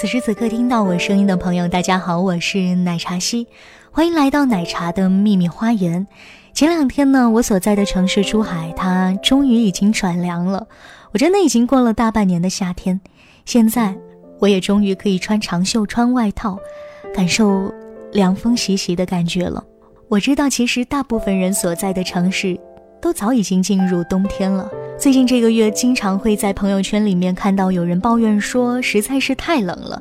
此时此刻听到我声音的朋友，大家好，我是奶茶西，欢迎来到奶茶的秘密花园。前两天呢，我所在的城市珠海，它终于已经转凉了。我真的已经过了大半年的夏天，现在我也终于可以穿长袖、穿外套，感受凉风习习的感觉了。我知道，其实大部分人所在的城市，都早已经进入冬天了。最近这个月，经常会在朋友圈里面看到有人抱怨说实在是太冷了，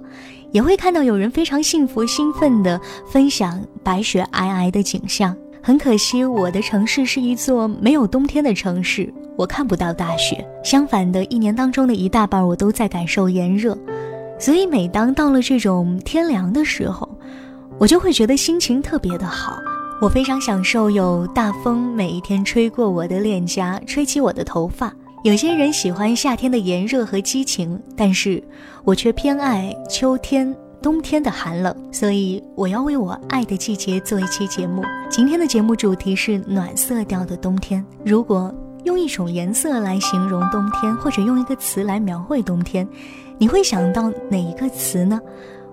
也会看到有人非常幸福兴奋地分享白雪皑皑的景象。很可惜，我的城市是一座没有冬天的城市，我看不到大雪。相反的，一年当中的一大半我都在感受炎热，所以每当到了这种天凉的时候，我就会觉得心情特别的好。我非常享受有大风每一天吹过我的脸颊，吹起我的头发。有些人喜欢夏天的炎热和激情，但是我却偏爱秋天、冬天的寒冷。所以我要为我爱的季节做一期节目。今天的节目主题是暖色调的冬天。如果用一种颜色来形容冬天，或者用一个词来描绘冬天，你会想到哪一个词呢？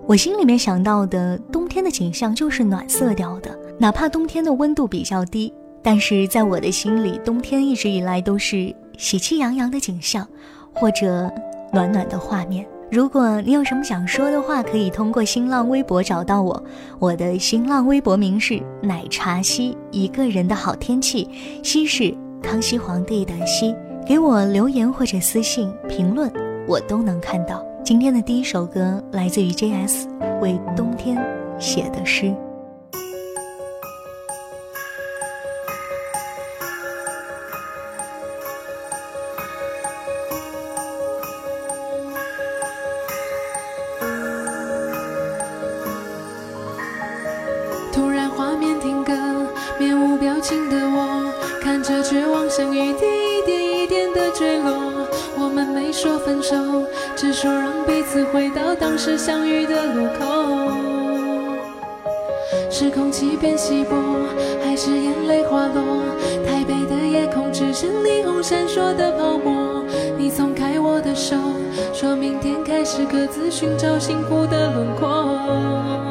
我心里面想到的冬天的景象就是暖色调的。哪怕冬天的温度比较低，但是在我的心里，冬天一直以来都是喜气洋洋的景象，或者暖暖的画面。如果你有什么想说的话，可以通过新浪微博找到我，我的新浪微博名是奶茶西，一个人的好天气，西是康熙皇帝的西，给我留言或者私信评论，我都能看到。今天的第一首歌来自于 J.S 为冬天写的诗。轻的我看着绝望像雨滴一点一点的坠落我们没说分手只说让彼此回到当时相遇的路口。是空气变稀薄还是眼泪滑落台北的夜空只剩霓虹闪烁的泡沫。你松开我的手说明天开始各自寻找幸福的轮廓。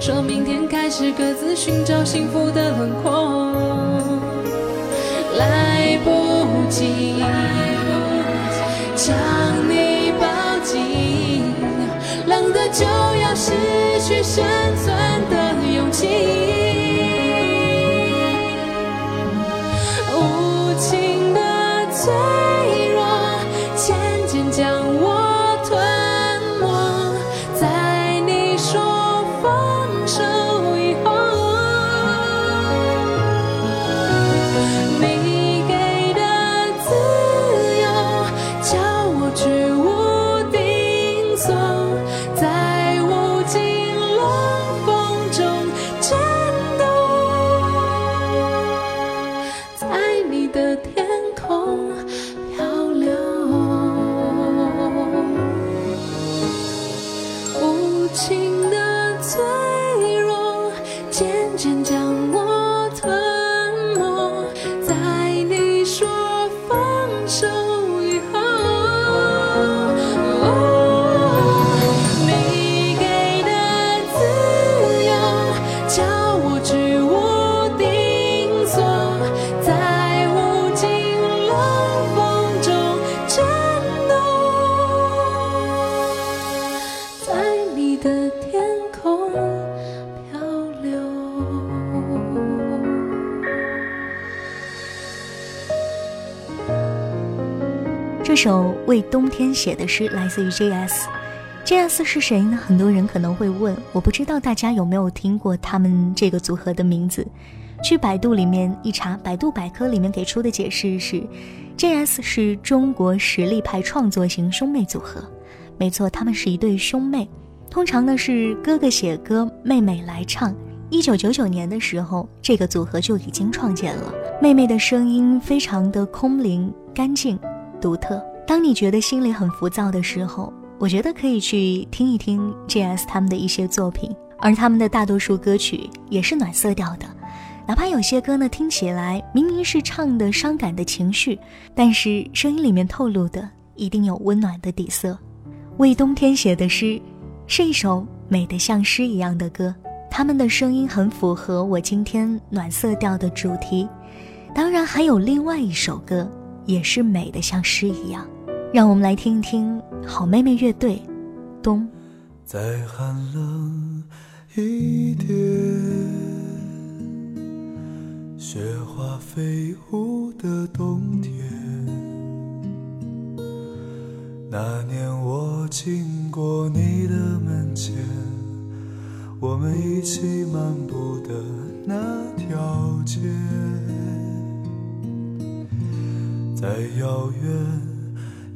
说明天开始各自寻找幸福的轮廓。为冬天写的诗来自于 J.S。J.S 是谁呢？很多人可能会问，我不知道大家有没有听过他们这个组合的名字。去百度里面一查，百度百科里面给出的解释是，J.S 是中国实力派创作型兄妹组合。没错，他们是一对兄妹，通常呢是哥哥写歌，妹妹来唱。一九九九年的时候，这个组合就已经创建了。妹妹的声音非常的空灵、干净、独特。当你觉得心里很浮躁的时候，我觉得可以去听一听 J.S 他们的一些作品，而他们的大多数歌曲也是暖色调的。哪怕有些歌呢，听起来明明是唱的伤感的情绪，但是声音里面透露的一定有温暖的底色。为冬天写的诗，是一首美得像诗一样的歌。他们的声音很符合我今天暖色调的主题。当然，还有另外一首歌，也是美得像诗一样。让我们来听一听好妹妹乐队《冬》。再寒冷一点，雪花飞舞的冬天。那年我经过你的门前，我们一起漫步的那条街，再遥远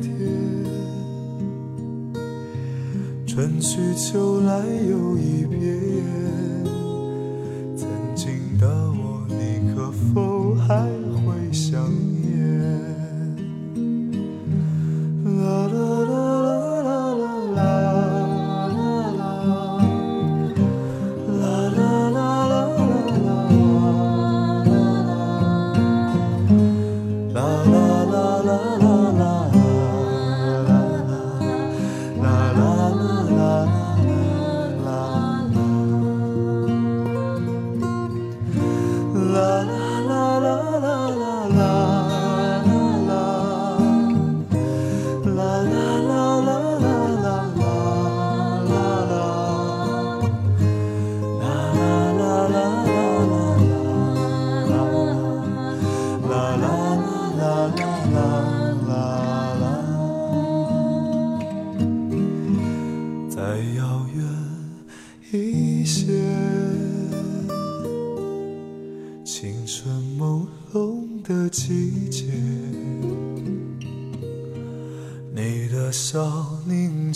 田，春去秋来又一遍。曾经的我，你可否还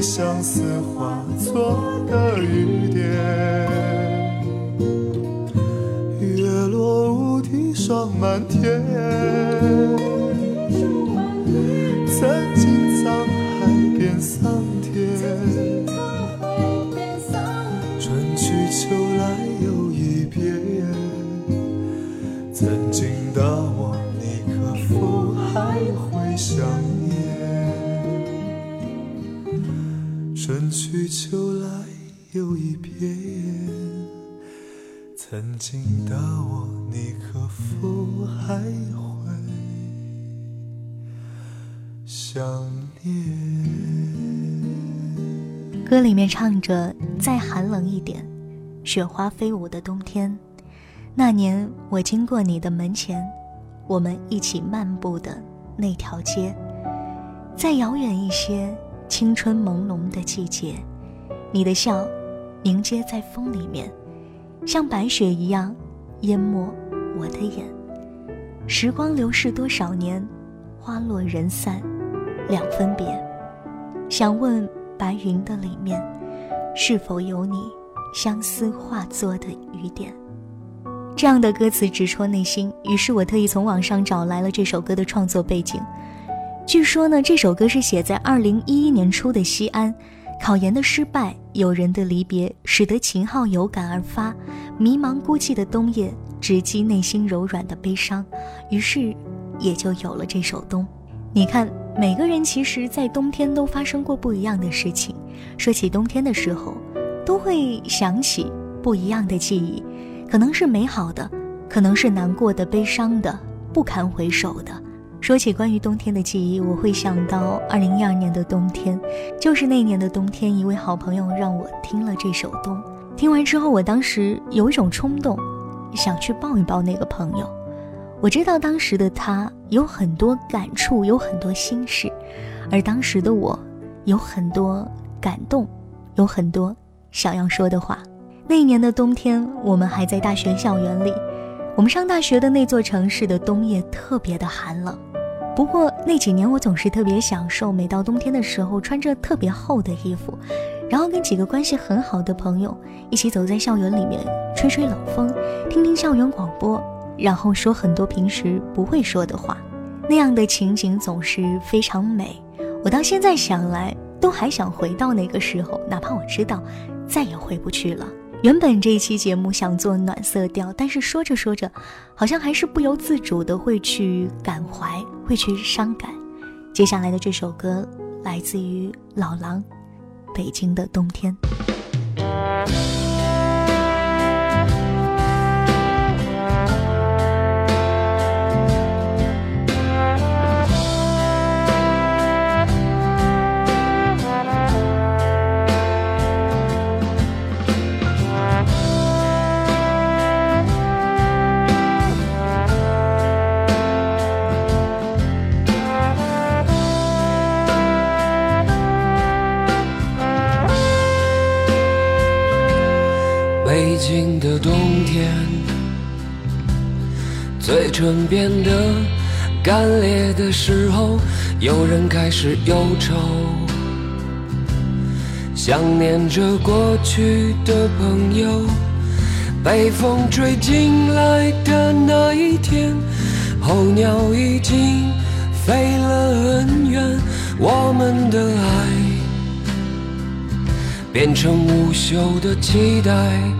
相思化作的雨点？月落乌啼霜满天，秋来又一遍。曾经的我，你可否还会想念？歌里面唱着：“再寒冷一点，雪花飞舞的冬天。”那年我经过你的门前，我们一起漫步的那条街。再遥远一些，青春朦胧的季节，你的笑凝结在风里面，像白雪一样淹没我的眼。时光流逝多少年，花落人散两分别。想问白云的里面，是否有你相思化作的雨点？这样的歌词直戳内心，于是我特意从网上找来了这首歌的创作背景。据说呢，这首歌是写在二零一一年初的西安，考研的失败，友人的离别，使得秦昊有感而发。迷茫孤寂的冬夜，直击内心柔软的悲伤，于是也就有了这首《冬》。你看，每个人其实，在冬天都发生过不一样的事情。说起冬天的时候，都会想起不一样的记忆。可能是美好的，可能是难过的、悲伤的、不堪回首的。说起关于冬天的记忆，我会想到二零一二年的冬天，就是那年的冬天，一位好朋友让我听了这首《冬》。听完之后，我当时有一种冲动，想去抱一抱那个朋友。我知道当时的他有很多感触，有很多心事，而当时的我有很多感动，有很多想要说的话。那一年的冬天，我们还在大学校园里。我们上大学的那座城市的冬夜特别的寒冷。不过那几年，我总是特别享受每到冬天的时候，穿着特别厚的衣服，然后跟几个关系很好的朋友一起走在校园里面，吹吹冷风，听听校园广播，然后说很多平时不会说的话。那样的情景总是非常美。我到现在想来，都还想回到那个时候，哪怕我知道再也回不去了。原本这一期节目想做暖色调，但是说着说着，好像还是不由自主的会去感怀，会去伤感。接下来的这首歌来自于老狼，《北京的冬天》。的冬天嘴唇变得干裂的时候，有人开始忧愁，想念着过去的朋友。被风吹进来的那一天，候鸟已经飞了很远，我们的爱变成无休的期待。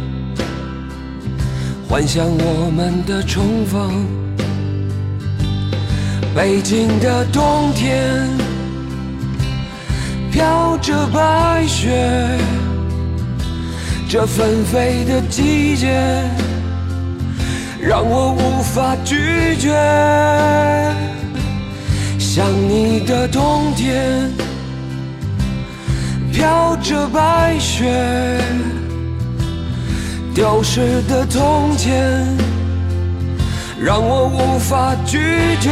幻想我们的重逢。北京的冬天飘着白雪，这纷飞的季节让我无法拒绝。想你的冬天飘着白雪，丢失的从前。让我无法拒绝。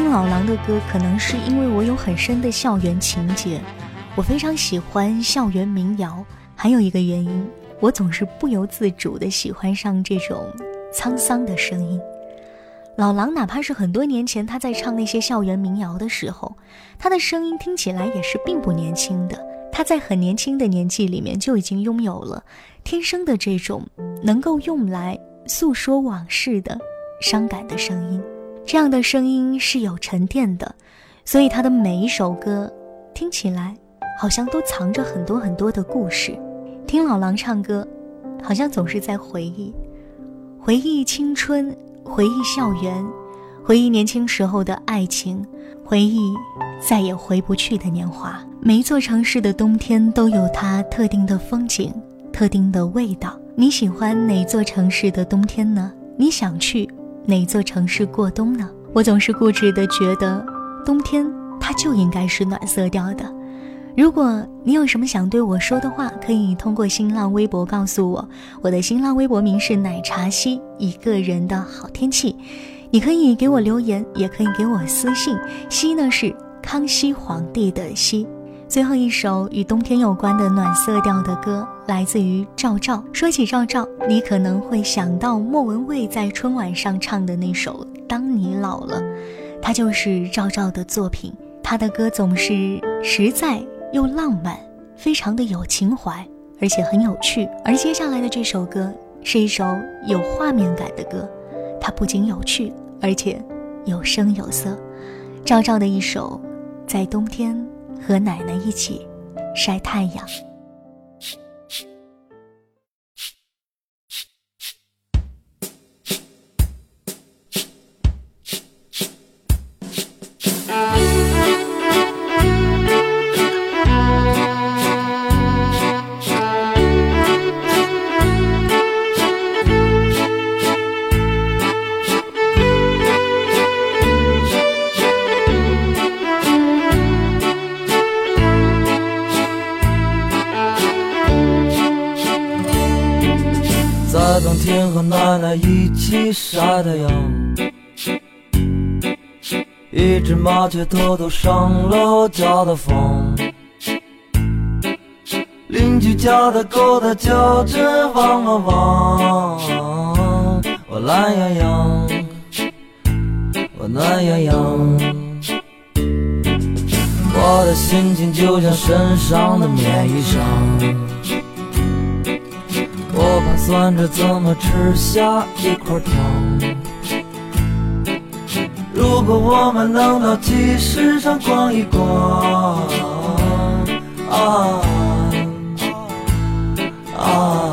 听老狼的歌，可能是因为我有很深的校园情节，我非常喜欢校园民谣。还有一个原因，我总是不由自主的喜欢上这种沧桑的声音。老狼哪怕是很多年前他在唱那些校园民谣的时候，他的声音听起来也是并不年轻的。他在很年轻的年纪里面就已经拥有了天生的这种能够用来诉说往事的伤感的声音。这样的声音是有沉淀的，所以他的每一首歌听起来好像都藏着很多很多的故事。听老狼唱歌，好像总是在回忆，回忆青春，回忆校园，回忆年轻时候的爱情，回忆再也回不去的年华。每一座城市的冬天都有它特定的风景，特定的味道。你喜欢哪座城市的冬天呢？你想去？哪座城市过冬呢？我总是固执的觉得，冬天它就应该是暖色调的。如果你有什么想对我说的话，可以通过新浪微博告诉我。我的新浪微博名是奶茶西，一个人的好天气。你可以给我留言，也可以给我私信。西呢是康熙皇帝的西。最后一首与冬天有关的暖色调的歌，来自于赵照。说起赵照，你可能会想到莫文蔚在春晚上唱的那首《当你老了》，它就是赵照的作品。他的歌总是实在又浪漫，非常的有情怀，而且很有趣。而接下来的这首歌是一首有画面感的歌，它不仅有趣，而且有声有色。赵照的一首《在冬天》。和奶奶一起晒太阳。却偷偷上楼叫的风，邻居家的狗它叫着汪汪汪，我懒洋洋，我暖洋洋，我的心情就像身上的棉衣裳。我盘算着怎么吃下一块糖。如果我们能到集市上逛一逛，啊啊！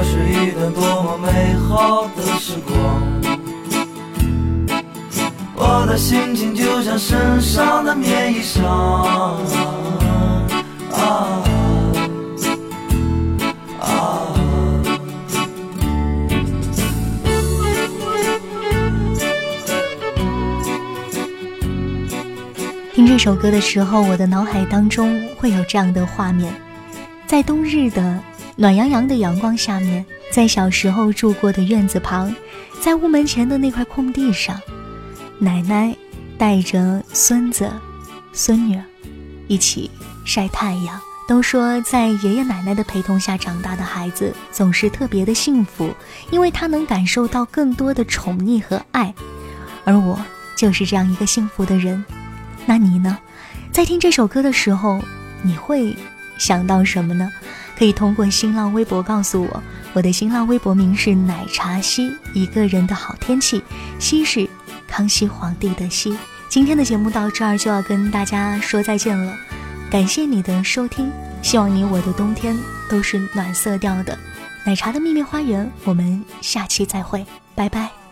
这是一段多么美好的时光。我的心情就像身上的棉衣裳。啊啊！听这首歌的时候，我的脑海当中会有这样的画面：在冬日的暖洋洋的阳光下面，在小时候住过的院子旁，在屋门前的那块空地上，奶奶带着孙子、孙女一起晒太阳。都说在爷爷奶奶的陪同下长大的孩子总是特别的幸福，因为他能感受到更多的宠溺和爱。而我就是这样一个幸福的人。那你呢？在听这首歌的时候，你会想到什么呢？可以通过新浪微博告诉我，我的新浪微博名是奶茶西，一个人的好天气，西是康熙皇帝的西。今天的节目到这儿就要跟大家说再见了，感谢你的收听，希望你我的冬天都是暖色调的。奶茶的秘密花园，我们下期再会，拜拜。